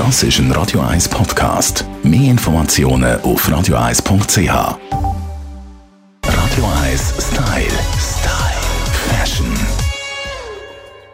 Das ist ein Radio 1 Podcast. Mehr Informationen auf radio1.ch. Radio 1 Style. Style. Fashion.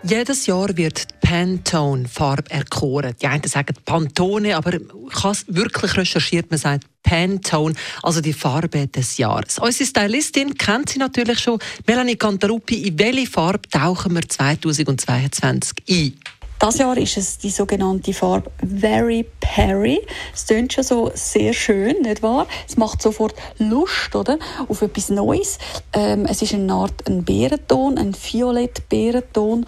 Jedes Jahr wird Pantone-Farbe erkoren. Die einen sagen Pantone, aber ich habe wirklich recherchiert. Man sagt Pantone, also die Farbe des Jahres. Unsere Stylistin kennt sie natürlich schon. Melanie Cantaruppi, in welche Farbe tauchen wir 2022 ein? Das Jahr ist es die sogenannte Farbe Very Perry. Es klingt schon so sehr schön, nicht wahr? Es macht sofort Lust, oder? Auf etwas Neues. Ähm, es ist eine Art ein Bärenton, ein Violett-Bärenton.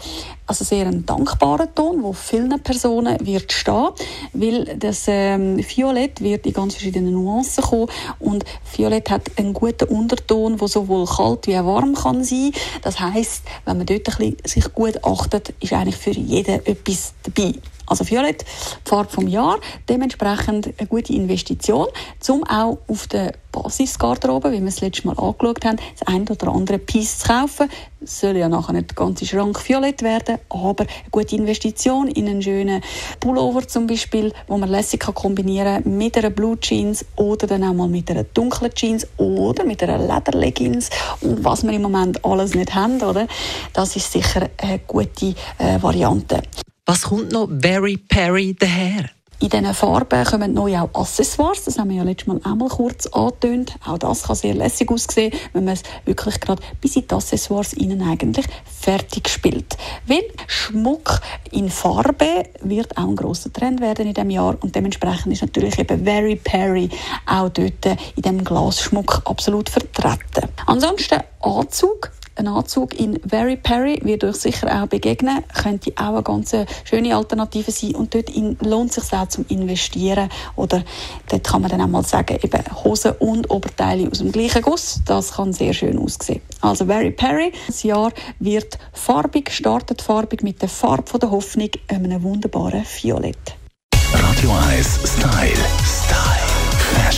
Also sehr ein dankbarer Ton, wo vielen Personen wird stehen, weil das ähm, Violett wird in ganz verschiedenen Nuancen kommen und Violett hat einen guten Unterton, wo sowohl kalt wie auch warm kann sein. Das heißt, wenn man dort ein bisschen sich gut achtet, ist eigentlich für jeden etwas dabei. Also Violett, die Farbe vom Jahr, dementsprechend eine gute Investition, um auch auf der Basisgarderobe, wie wir es letztes Mal angeschaut haben, das ein oder andere Piece zu kaufen. Es soll ja nachher nicht der ganze Schrank violett werden, aber eine gute Investition in einen schönen Pullover zum Beispiel, wo man lässig kann kombinieren mit einer Blue Jeans oder dann auch mal mit einer dunklen Jeans oder mit einer Lederleggings und was wir im Moment alles nicht haben, oder? Das ist sicher eine gute äh, Variante. Was kommt noch Very Perry daher? In diesen Farben kommen neu auch Accessoires. Das haben wir ja letztes Mal einmal kurz angetönt. Auch das kann sehr lässig aussehen, wenn man es wirklich gerade bis in die Accessoires innen eigentlich fertig spielt. Weil Schmuck in Farbe wird auch ein grosser Trend werden in diesem Jahr und dementsprechend ist natürlich eben Very Perry auch dort in diesem Glasschmuck absolut vertreten. Ansonsten Anzug ein Anzug in Very Perry wird euch sicher auch begegnen, könnte auch eine ganz schöne Alternative sein und dort lohnt es sich auch zum Investieren oder dort kann man dann auch mal sagen, eben Hosen und Oberteile aus dem gleichen Guss, das kann sehr schön aussehen. Also Very Perry, das Jahr wird farbig, startet farbig mit der Farbe der Hoffnung, einem wunderbaren Violett. Radio 1 Style. Style. Fashion.